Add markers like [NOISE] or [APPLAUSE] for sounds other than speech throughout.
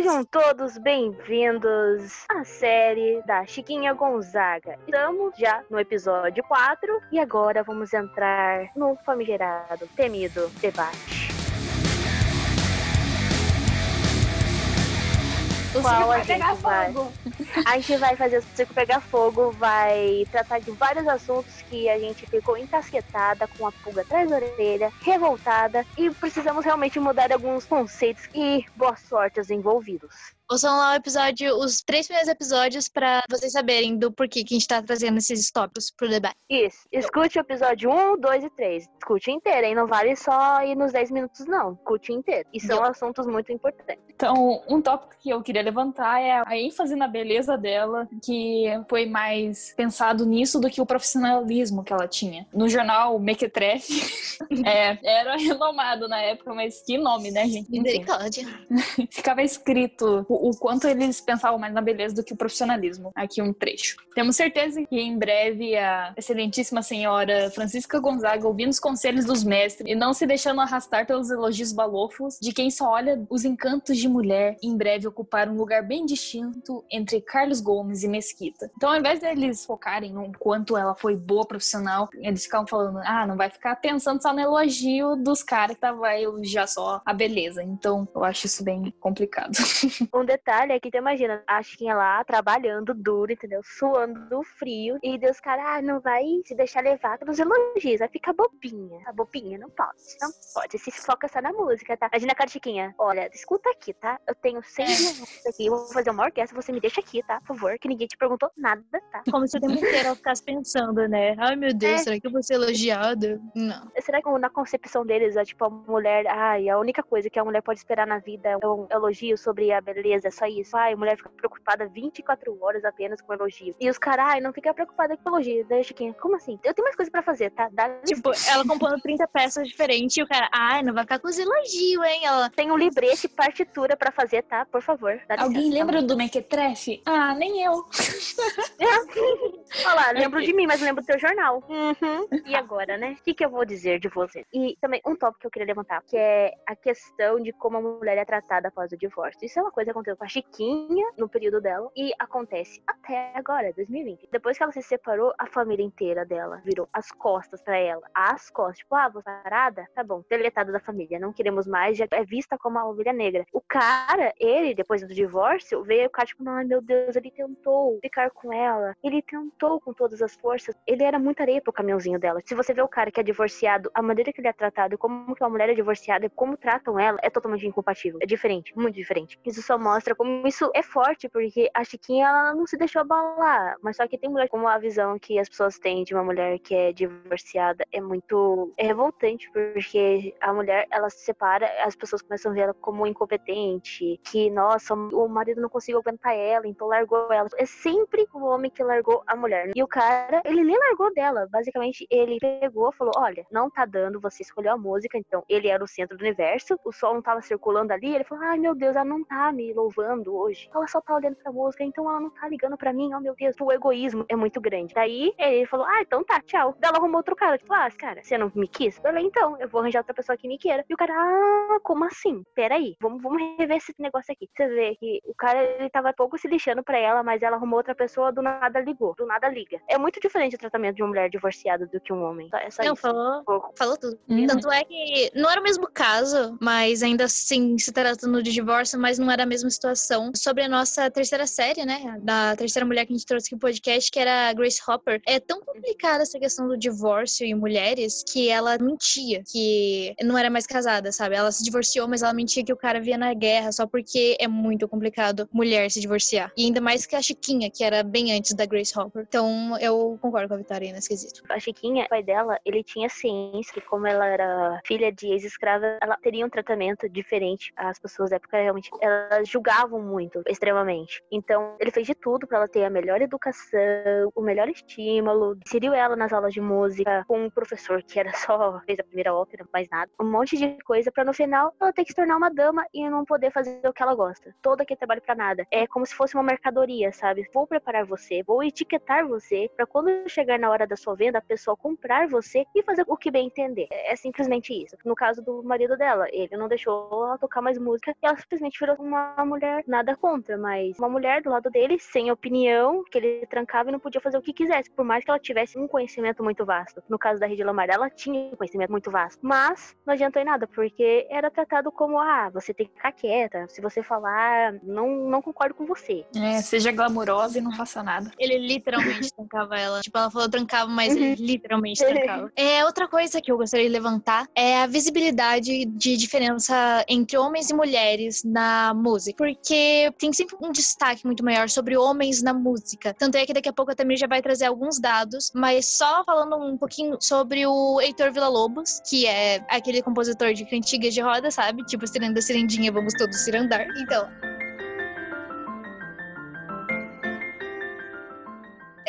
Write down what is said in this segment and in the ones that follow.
Sejam todos bem-vindos à série da Chiquinha Gonzaga. Estamos já no episódio 4 e agora vamos entrar no famigerado, temido debate. O Qual vai pegar gente vai? A gente vai fazer o circo pegar fogo, vai tratar de vários assuntos que a gente ficou encasquetada, com a pulga atrás da orelha, revoltada, e precisamos realmente mudar alguns conceitos e boa sorte aos envolvidos. Ouçam lá o episódio, os três primeiros episódios, pra vocês saberem do porquê que a gente tá trazendo esses tópicos pro debate. Isso, escute o episódio 1, 2 e 3. Escute inteiro, hein? Não vale só ir nos 10 minutos, não. Escute inteiro. E são assuntos muito importantes. Então, um tópico que eu queria levantar é a ênfase na beleza dela, que foi mais pensado nisso do que o profissionalismo que ela tinha. No jornal Mequetrefe, [LAUGHS] é, era renomado na época, mas que nome, né, gente? Misericórdia. [LAUGHS] ficava escrito o, quanto eles pensavam mais na beleza do que o profissionalismo. Aqui um trecho. Temos certeza que em breve a excelentíssima senhora Francisca Gonzaga, ouvindo os conselhos dos mestres e não se deixando arrastar pelos elogios balofos de quem só olha os encantos de mulher, em breve ocupar um lugar bem distinto entre Carlos Gomes e Mesquita. Então, ao invés deles focarem no quanto ela foi boa profissional, eles ficavam falando, ah, não vai ficar pensando só no elogio dos caras que tá, vai elogiar só a beleza. Então, eu acho isso bem complicado. [LAUGHS] Um detalhe é que tu imagina, a Chiquinha lá trabalhando duro, entendeu? Suando do frio. E Deus, cara, ah, não vai se deixar levar pelos elogios, vai ficar bobinha. Tá bobinha? Não pode. Não pode. Se foca só na música, tá? Imagina a cara de Chiquinha. Olha, escuta aqui, tá? Eu tenho seis minutos aqui, eu vou fazer uma orquestra, você me deixa aqui, tá? Por favor, que ninguém te perguntou nada, tá? Como se o tempo inteiro ela ficasse pensando, né? Ai, meu Deus, É. será que eu vou ser elogiada? Não. Será que na concepção deles é tipo a mulher, ai, a única coisa que a mulher pode esperar na vida é um elogio sobre a beleza, é só isso. Ai, a mulher fica preocupada 24 horas apenas com elogio. E os caras, ai, não fica preocupada com elogio. Daí, Chiquinha, como assim? Eu tenho mais coisa pra fazer, tá? Dá Tipo, ela compondo 30 peças diferentes e o cara, ai, não vai ficar com os elogios, hein? Ela, tem um librete, partitura pra fazer, tá? Por favor. Dá Alguém licença, lembra do Mequetrefe? Ah, nem eu. [LAUGHS] Olha lá, lembro de mim, mas não lembro do teu jornal. Uhum. E agora, né? O que, que eu vou dizer de você? E também um tópico que eu queria levantar, que é a questão de como a mulher é tratada após o divórcio. Isso é uma coisa que aconteceu com a Chiquinha no período dela e acontece até agora, 2020. Depois que ela se separou, a família inteira dela virou as costas pra ela. As costas. Tipo, ah, tá parada? Tá bom, deletada da família, não queremos mais, já é vista como a ovelha negra. O cara, ele, depois do divórcio, veio o cara, tipo, ai meu Deus, ele tentou ficar com ela. Ele tentou com todas as forças. Ele era muita areia pro caminhãozinho dela. Se você vê o cara que é divorciado, a maneira que ele é tratado, como que uma mulher é divorciada, como tratam ela, é totalmente incompatível. É diferente, muito diferente. Isso só mostra como isso é forte, porque a Chiquinha, ela não se deixou abalar. Mas só que tem mulher como a visão que as pessoas têm de uma mulher que é divorciada é muito é revoltante, porque a mulher, ela se separa, as pessoas começam a ver ela como incompetente, que, nossa, o marido não conseguiu aguentar ela, então largou ela. É sempre o homem que largou a mulher. E o cara, ele nem largou dela. Basicamente, ele pegou, falou: Olha, não tá dando, você escolheu a música, então ele era o centro do universo, o sol não tava circulando ali. Ele falou: Ai meu Deus, ela não tá me louvando hoje. Ela só tá olhando pra música, então ela não tá ligando pra mim. Oh meu Deus, o egoísmo é muito grande. Daí ele falou: Ah, então tá, tchau. Daí ela arrumou outro cara. Tipo, ah, cara, você não me quis? Eu falei: Então, eu vou arranjar outra pessoa que me queira. E o cara, ah, como assim? Peraí, vamos, vamos rever esse negócio aqui. Você vê que o cara, ele tava pouco se lixando pra ela, mas ela arrumou outra pessoa, do nada ligou. Do nada liga. É muito diferente o tratamento de uma mulher divorciada do que um homem. Só- É só não, isso. falou, Pouco. falou tudo. Hum. Tanto é que não era o mesmo caso, mas ainda assim se tratando de divórcio, mas não era a mesma situação. Sobre a nossa terceira série, né? Da terceira mulher que a gente trouxe aqui no podcast, que era a Grace Hopper. É tão complicada essa questão do divórcio em mulheres que ela mentia que não era mais casada, sabe? Ela se divorciou, mas ela mentia que o cara via na guerra só porque é muito complicado mulher se divorciar. E ainda mais que a Chiquinha, que era bem antes da Grace Hopper. Então eu concordo com a Vitória nesse quesito. A Chiquinha, o pai dela, ele tinha ciência que como ela era filha de ex-escrava, ela teria um tratamento diferente. As pessoas da época realmente, elas julgavam muito, extremamente. Então, ele fez de tudo pra ela ter a melhor educação, o melhor estímulo, inseriu ela nas aulas de música com um professor que era [LAUGHS] só, fez a primeira ópera, mais nada. Um monte de coisa pra no final ela ter que se tornar uma dama e não poder fazer o que ela gosta. Todo aquele trabalho pra nada. É como se fosse uma mercadoria, sabe? Vou preparar você, vou etiquetar você pra quando chegar na hora da sua venda, a pessoa comprar você e fazer o que bem entender. É simplesmente isso. No caso do marido dela, ele não deixou ela tocar mais música e ela simplesmente virou uma mulher nada contra, mas uma mulher do lado dele, sem opinião, que ele trancava e não podia fazer o que quisesse, por mais que ela tivesse um conhecimento muito vasto. No caso da Rede Lamar, ela tinha um conhecimento muito vasto, mas não adiantou em nada, porque era tratado como, ah, você tem que ficar quieta, se você falar, não, não concordo com você. É, seja glamurosa e não faça nada. Ele literalmente trancava ela. Tipo, ela falou trancava, mas ele uhum. literalmente trancava. [LAUGHS] É, outra coisa que eu gostaria de levantar é a visibilidade de diferença entre homens e mulheres na música. Porque tem sempre um destaque muito maior sobre homens na música. Tanto é que daqui a pouco a Tamir já vai trazer alguns dados, mas só falando um pouquinho sobre o Heitor Villa-Lobos, que é aquele compositor de cantigas de roda, sabe? Tipo, ciranda, cirandinha, vamos todos cirandar. Então,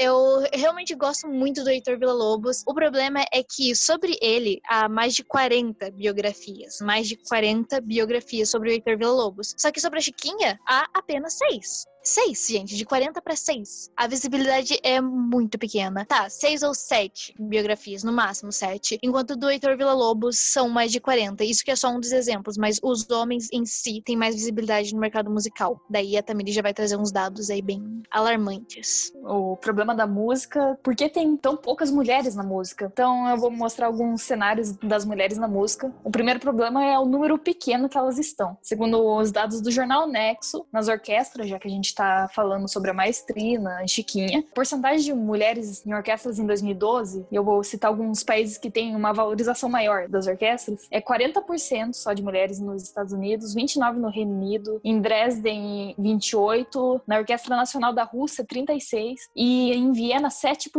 Eu realmente gosto muito do Heitor Villa-Lobos. O problema é que sobre ele há mais de 40 biografias. Mais de 40 biografias sobre o Heitor Villa-Lobos. Só que sobre a Chiquinha, há apenas seis. Seis, gente, de 40 para seis. A visibilidade é muito pequena. Tá, seis ou sete biografias, no máximo sete. Enquanto do Heitor Villa-Lobos são mais de 40. Isso que é só um dos exemplos, mas os homens em si têm mais visibilidade no mercado musical. Daí a Tamiri já vai trazer uns dados aí bem alarmantes. O problema da música, por que tem tão poucas mulheres na música? Então eu vou mostrar alguns cenários das mulheres na música. O primeiro problema é o número pequeno que elas estão. Segundo os dados do jornal Nexo, nas orquestras, já que a gente está falando sobre a maestrina, Chiquinha. Porcentagem de mulheres em orquestras em 2012, e eu vou citar alguns países que têm uma valorização maior das orquestras, é 40% só de mulheres nos Estados Unidos, 29% no Reino Unido, em Dresden 28%, na Orquestra Nacional da Rússia 36% e em Viena 7%.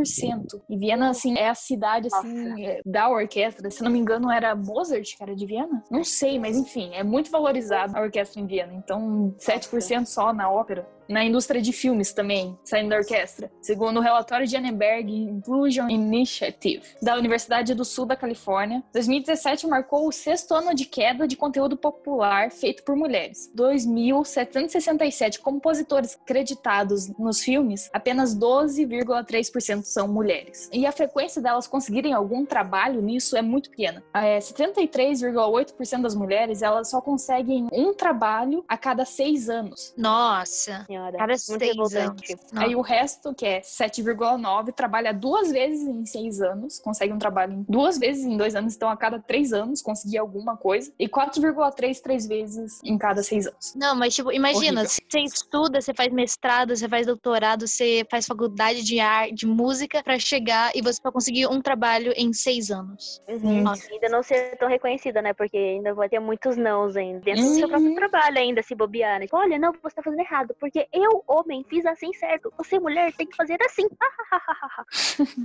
E Viena, assim, é a cidade, assim. É, da orquestra. Se não me engano, era Mozart, cara, de Viena? Não sei, mas enfim, é muito valorizada a orquestra em Viena. Então, 7% só na ópera na indústria de filmes também, saindo da orquestra, segundo o relatório de Annenberg Inclusion Initiative, da Universidade do Sul da Califórnia. 2017 marcou o sexto ano de queda de conteúdo popular feito por mulheres. 2.767 compositores creditados nos filmes, apenas 12,3% são mulheres. E a frequência delas conseguirem algum trabalho nisso é muito pequena. É, 73,8% das mulheres elas só conseguem um trabalho a cada seis anos. Nossa! Senhora. Cada seis anos. Aí o resto, que é 7,9, trabalha duas vezes em seis anos, consegue um trabalho duas vezes em dois anos, então a cada três anos conseguir alguma coisa. E 4,3 três vezes em cada seis anos. Não, mas tipo, imagina, Horrível. você estuda, você faz mestrado, você faz doutorado, você faz faculdade de arte, de música para chegar e você vai conseguir um trabalho em seis anos. Uhum. ainda não ser tão reconhecida, né? Porque ainda vai ter muitos nãos ainda. Dentro uhum. do seu próprio uhum. trabalho ainda, se bobear, né? Tipo, olha, não, você tá fazendo errado, porque eu, homem, fiz assim certo. Você, mulher, tem que fazer assim.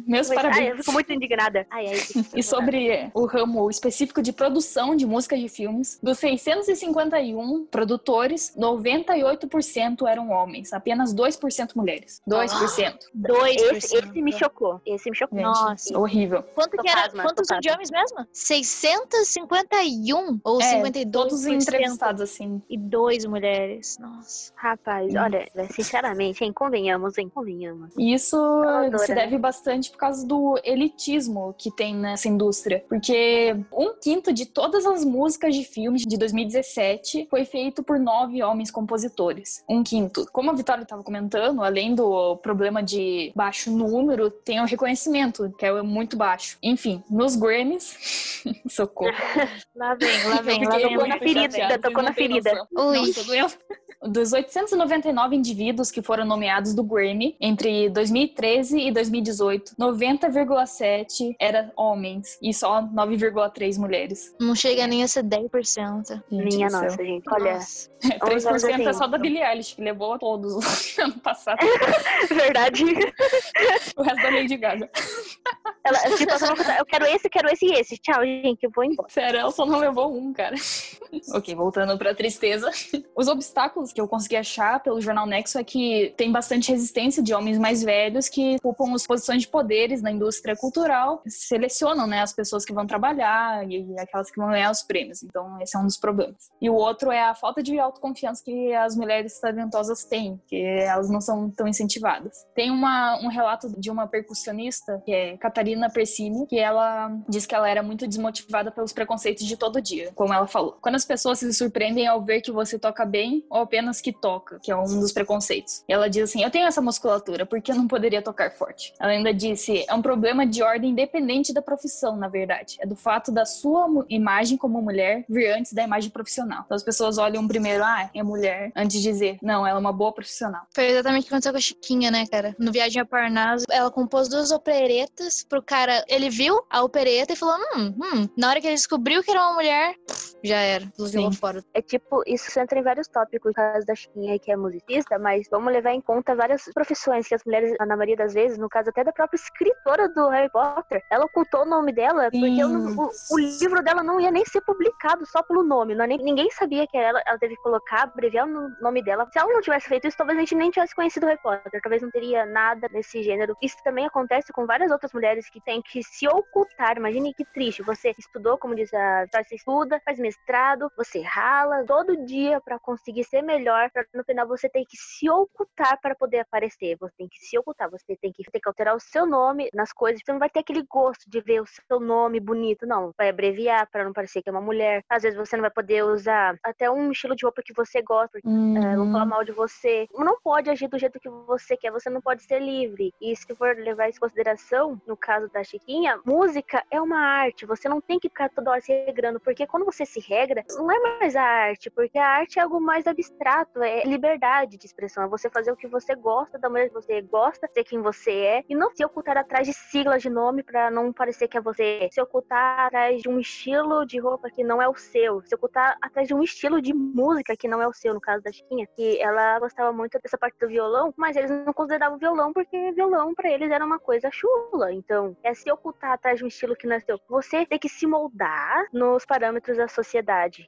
Meus Mas, parabéns. Ai, eu fico muito indignada. Ai, ai, e sobre o ramo específico de produção de música de filmes, dos 651 produtores, 98% eram homens, apenas 2% mulheres. 2%. Ah, 2%. Esse, esse me chocou. Esse me chocou. Nossa. Horrível. Quanto que era? Quantos são de homens mesmo? 651 ou é, 52%? Todos entrevistados assim. E dois mulheres. Nossa. Rapaz, olha olha, sinceramente, hein, convenhamos, hein, convenhamos. Isso se deve bastante por causa do elitismo que tem nessa indústria. Porque um quinto de todas as músicas de filmes de 2017 foi feito por nove homens compositores. Um quinto. Como a Vitória estava comentando, além do problema de baixo número, tem o reconhecimento, que é muito baixo. Enfim, nos Grammys. [LAUGHS] Socorro. [LAUGHS] lá vem, lá vem, lá vem. Tocou na ferida, tocou na ferida. Ui. Nossa, doeu. Dos 899 indivíduos que foram nomeados do Grammy entre 2013 e 2018, 90,7 eram homens e só 9,3 mulheres. Não chega nem a ser 10%. Minha nossa, gente. Olha. Nossa. 3% é só da Billie Eilish, que levou a todos [LAUGHS] no ano passado. [LAUGHS] Verdade. o resto da Lady Gaga. [LAUGHS] Ela, tipo, eu quero esse, quero esse e esse. Tchau, gente, eu vou embora. Sério, ela só não levou um, cara. [LAUGHS] ok, voltando pra tristeza. [LAUGHS] Os obstáculos que eu consegui achar pelo jornal Nexo é que tem bastante resistência de homens mais velhos que ocupam as posições de poderes na indústria cultural, selecionam né, as pessoas que vão trabalhar e aquelas que vão ganhar os prêmios. Então, esse é um dos problemas. E o outro é a falta de autoconfiança que as mulheres talentosas têm, que elas não são tão incentivadas. Tem uma, um relato de uma percussionista, que é Catarina Persini, que ela diz que ela era muito desmotivada pelos preconceitos de todo dia, como ela falou. Quando as pessoas se surpreendem ao ver que você toca bem ou apenas que toca, que é um dos preconceitos. E ela diz assim: Eu tenho essa musculatura, por que eu não poderia tocar forte? Ela ainda disse: É um problema de ordem independente da profissão, na verdade. É do fato da sua imagem como mulher vir antes da imagem profissional. Então as pessoas olham primeiro, ah, é mulher, antes de dizer, não, ela é uma boa profissional. Foi exatamente o que aconteceu com a Chiquinha, né, cara? No Viagem a Parnaso, ela compôs duas operetas pro cara. Ele viu a opereta e falou: hum, hum. Na hora que ele descobriu que era uma mulher, já era. Jogou fora. É tipo, isso entra em vários tópicos, no caso da Chiquinha, que é musicista, mas vamos levar em conta várias profissões que as mulheres, na maioria das vezes, no caso até da própria escritora do Harry Potter, ela ocultou o nome dela porque o, o, o, livro dela não ia nem ser publicado só pelo nome. Não, é nem, ninguém sabia que ela, ela teve que colocar, abreviar o nome dela. Se ela não tivesse feito isso, talvez a gente nem tivesse conhecido o Harry Potter. Talvez não teria nada desse gênero. Isso também acontece com várias outras mulheres que têm que se ocultar. Imagine que triste. Você estudou, como diz a você estuda, faz mestrado, você rala todo dia para conseguir ser melhor, para no final você tem que se ocultar para poder aparecer. Você tem que se ocultar, você tem que, ter que alterar o seu nome nas coisas. Você não vai ter aquele gosto de ver o seu nome bonito, não. Vai abreviar para não parecer que é uma mulher. Às vezes você não vai poder usar até um estilo de roupa que você gosta, uhum. é, vão falar mal de você. Não pode agir do jeito que você quer, você não pode ser livre. E se for levar isso em consideração, no caso da Chiquinha, música é uma arte. Você não tem que ficar toda hora se regrando, porque quando você se regra, não é mais a arte, porque a arte é algo mais abstrato, é liberdade de expressão, é você fazer o que você gosta, da maneira que você gosta, ser quem você é, e não se ocultar atrás de siglas de nome para não parecer que é você, se ocultar atrás de um estilo de roupa que não é o seu, se ocultar atrás de um estilo de música que não é o seu, no caso da Chiquinha, que ela gostava muito dessa parte do violão, mas eles não consideravam violão porque violão para eles era uma coisa chula. Então, é se ocultar atrás de um estilo que não é seu. Você tem que se moldar nos parâmetros da sociedade.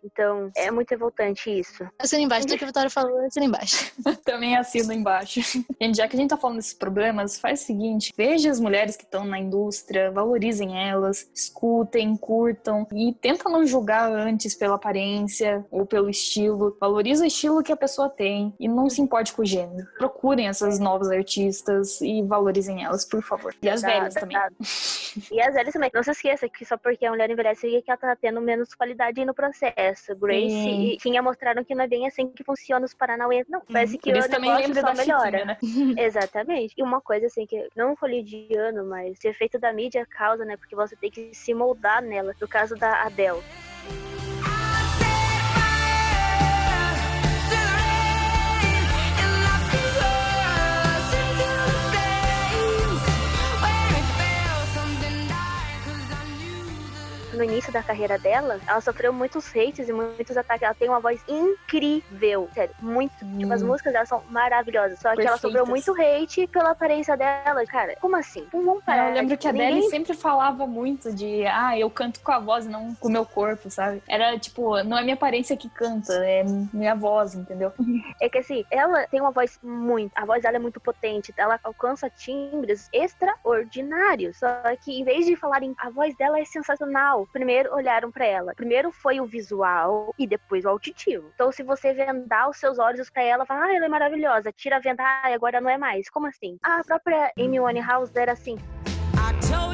Então, é muito revoltante isso. Assina embaixo, do que a Vitória falou, assina embaixo. [LAUGHS] Também assino embaixo. [LAUGHS] Gente, já que a gente tá falando desses problemas, faz o seguinte: veja as mulheres que estão na indústria, valorizem elas, escutem, curtam e tenta não julgar antes pela aparência ou pelo estilo. Valoriza o estilo que a pessoa tem e não se importe com o gênero. Procurem essas novas artistas e valorizem elas, por favor. E as velhas também. E as velhas também. Não se esqueça que só porque a mulher envelhece que ela tá tendo menos qualidade no processo. Grace Sim. e Tinha mostraram que não é bem assim que funciona os Paranauê. Não, parece que o também negócio só melhora. Né? [LAUGHS] [LAUGHS] Exatamente. E uma coisa assim que não ano, mas o efeito da mídia causa, né? Porque você tem que se moldar nela. No caso da Adele. No início da carreira dela, ela sofreu muitos hates e muitos ataques. Ela tem uma voz incrível. Sério, muito. Hum. Tipo, as músicas dela são maravilhosas. Só que Perfeitas. ela sofreu muito hate pela aparência dela. Cara, como assim? Vamos parar. Eu lembro que a Ninguém... Adele sempre falava muito de, ah, eu canto com a voz e não com o meu corpo, sabe? Era tipo, não é minha aparência que canta, é minha voz, entendeu? É que assim, ela tem uma voz muito. A voz dela é muito potente. Ela alcança timbres extraordinários. Só que em vez de falarem, a voz dela é sensacional, primeiro olharam para ela. Primeiro foi o visual e depois o auditivo. Então, se você vendar os seus olhos para ela, fala, ah, ela é maravilhosa, tira a venda, ah, agora não é mais. Como assim? A própria Amy Winehouse era assim. I told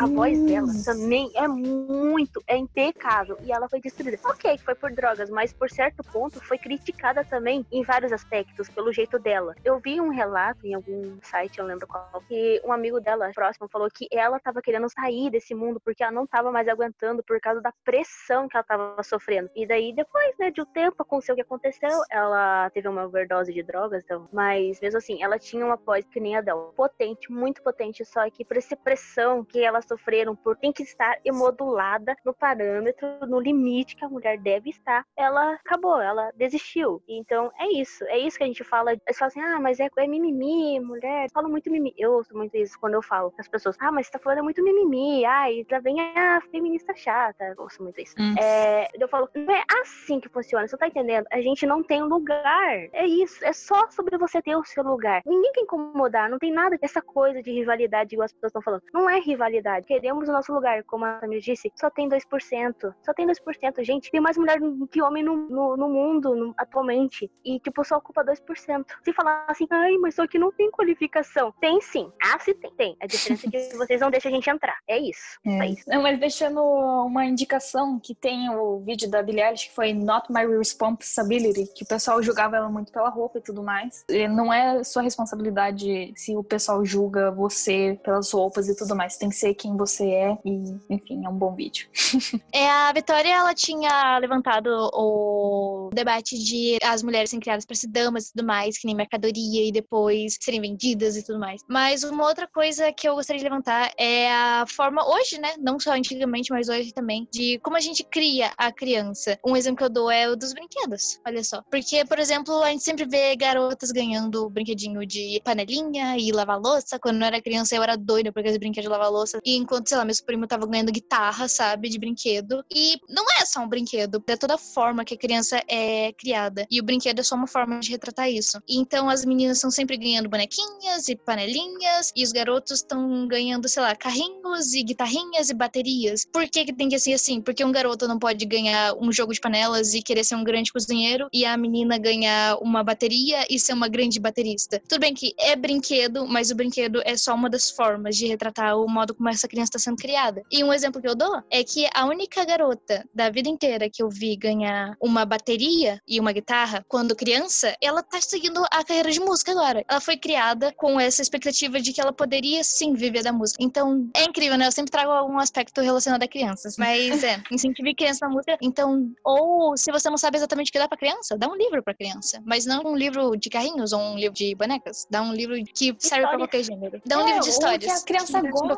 a voz dela também é muito, é impecável. E ela foi destruída. Ok, foi por drogas, mas por certo ponto foi criticada também em vários aspectos, pelo jeito dela. Eu vi um relato em algum site, eu lembro qual, que um amigo dela próximo falou que ela tava querendo sair desse mundo porque ela não tava mais aguentando por causa da pressão que ela tava sofrendo. E daí, depois, né, de um tempo, aconteceu o que aconteceu. Ela teve uma overdose de drogas, então. Mas mesmo assim, ela tinha uma voz que nem a dela. Potente, muito potente, só que por essa pressão que ela sofreram por tem que estar emodulada no parâmetro, no limite que a mulher deve estar, ela acabou, ela desistiu. Então é isso, é isso que a gente fala. Eles falam assim, ah, mas é, é mimimi, mulher, fala muito mimimi. Eu ouço muito isso quando eu falo as pessoas, ah, mas você tá falando muito mimimi, ai, já vem a feminista chata. Eu ouço muito isso. Hum. É, eu falo, não é assim que funciona, você tá entendendo? A gente não tem lugar. É isso, é só sobre você ter o seu lugar. Ninguém quer incomodar, não tem nada dessa coisa de rivalidade, igual as pessoas estão falando. Não é rivalidade. Queremos o nosso lugar, como a Samir disse, só tem 2%. Só tem 2%, gente. Tem mais mulher que homem no, no, no mundo no, atualmente. E, tipo, só ocupa 2%. Se falar assim, ai, mas só que não tem qualificação. Tem sim. Ah, se tem. Tem. A diferença é que [LAUGHS] vocês não deixam a gente entrar. É isso. É, é isso. Não, mas deixando uma indicação que tem o vídeo da Billie Eilish, que foi Not My Responsibility, que o pessoal julgava ela muito pela roupa e tudo mais. E não é sua responsabilidade se o pessoal julga você pelas roupas e tudo mais. Tem que ser quem você é e, enfim, é um bom vídeo. [LAUGHS] é, a Vitória, ela tinha levantado o debate de as mulheres serem criadas para ser damas e tudo mais, que nem mercadoria e depois serem vendidas e tudo mais. Mas uma outra coisa que eu gostaria de levantar é a forma hoje, né, não só antigamente, mas hoje também, de como a gente cria a criança. Um exemplo que eu dou é o dos brinquedos, olha só. Porque, por exemplo, a gente sempre vê garotas ganhando brinquedinho de panelinha e lavar louça. Quando eu era criança, eu era doida por aqueles brinquedos de lavar louça. E enquanto, sei lá, meus primos estavam ganhando guitarra, sabe, de brinquedo. E não é só um brinquedo, é toda a forma que a criança é criada. E o brinquedo é só uma forma de retratar isso. Então as meninas estão sempre ganhando bonequinhas e panelinhas, e os garotos estão ganhando, sei lá, carrinhos e guitarrinhas e baterias. Por que, que tem que ser assim? Porque um garoto não pode ganhar um jogo de panelas e querer ser um grande cozinheiro, e a menina ganhar uma bateria e ser uma grande baterista. Tudo bem que é brinquedo, mas o brinquedo é só uma das formas de retratar o modo como essa criança está sendo criada. E um exemplo que eu dou é que a única garota da vida inteira que eu vi ganhar uma bateria e uma guitarra quando criança, ela tá seguindo a carreira de música agora. Ela foi criada com essa expectativa de que ela poderia sim viver da música. Então, é incrível, né? Eu sempre trago algum aspecto relacionado a crianças, mas é, [LAUGHS] incentive criança na música. Então, ou se você não sabe exatamente o que dá para criança, dá um livro para criança, mas não um livro de carrinhos ou um livro de bonecas, dá um livro que serve para qualquer gênero. Dá um é, livro de histórias. que a criança gosta.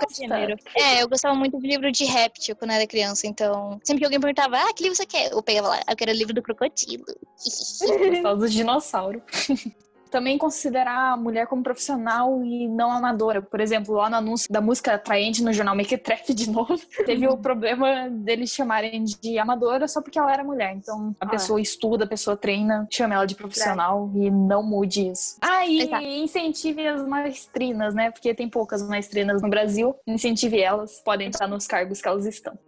É, eu gostava muito de livro de réptil quando era criança, então sempre que alguém perguntava, ah, que livro você quer? Eu pegava lá, eu quero o livro do crocodilo. [LAUGHS] Gostava do dinossauro. [LAUGHS] também considerar a mulher como profissional e não amadora. Por exemplo, lá no anúncio da música atraente no jornal Mequetrefe de novo, [LAUGHS] teve o problema deles chamarem de amadora só porque ela era mulher. Então a ah. pessoa estuda, a pessoa treina, chama ela de profissional é. e não mude isso. Ah, e Exato. incentive as maestrinas, né? Porque tem poucas maestrinas no Brasil. Incentive elas, podem estar nos cargos que elas estão.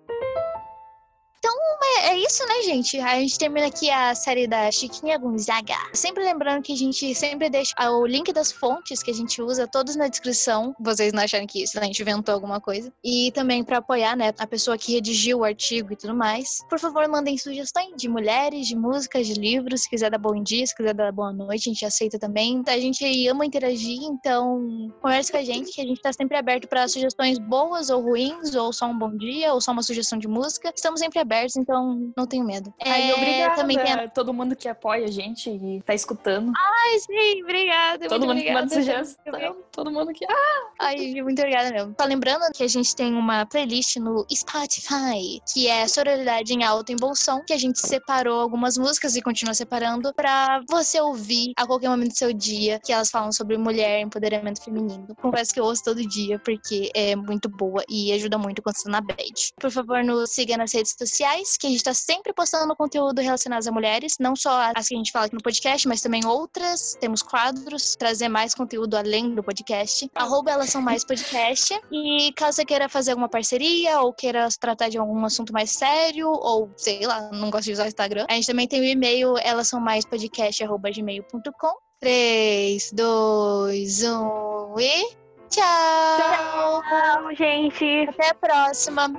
É, é, isso, né, gente? A gente termina aqui a série da Chiquinha Gonzaga. Sempre lembrando que a gente sempre deixa o link das fontes que a gente usa todos na descrição. Vocês não acharem que isso, a gente inventou alguma coisa. E também para apoiar, né, a pessoa que redigiu o artigo e tudo mais. Por favor, mandem sugestões de mulheres, de músicas, de livros. Se quiser dar bom dia, se quiser dar boa noite, a gente aceita também. A gente ama interagir, então converse com a gente, que a gente tá sempre aberto para sugestões boas ou ruins, ou só um bom dia, ou só uma sugestão de música. Estamos sempre abertos então não tenho medo. Ai, é, obrigada também tem a... todo mundo que apoia a gente e tá escutando. Ai, sim, obrigada. Todo mundo obrigada. que manda sugestão, todo mundo que... Ah! Ai, muito obrigada mesmo. Só lembrando que a gente tem uma playlist no Spotify, que é Sororidade em Alto em Bolsão, que a gente separou algumas músicas e continua separando pra você ouvir a qualquer momento do seu dia, que elas falam sobre mulher, empoderamento feminino. Confesso que eu ouço todo dia, porque é muito boa e ajuda muito quando você tá na bad. Por favor, nos siga nas redes sociais sociais, que a gente está sempre postando conteúdo relacionado a mulheres, não só as que a gente fala aqui no podcast, mas também outras. Temos quadros, trazer mais conteúdo além do podcast. Arroba Elas São Mais Podcast. E caso você queira fazer alguma parceria ou queira tratar de algum assunto mais sério, ou sei lá, não gosto de usar o Instagram, a gente também tem o e-mail elas são mais podcast.gmail.com. 3, 2, 1 e. Tchau! Tchau, gente! Até a próxima!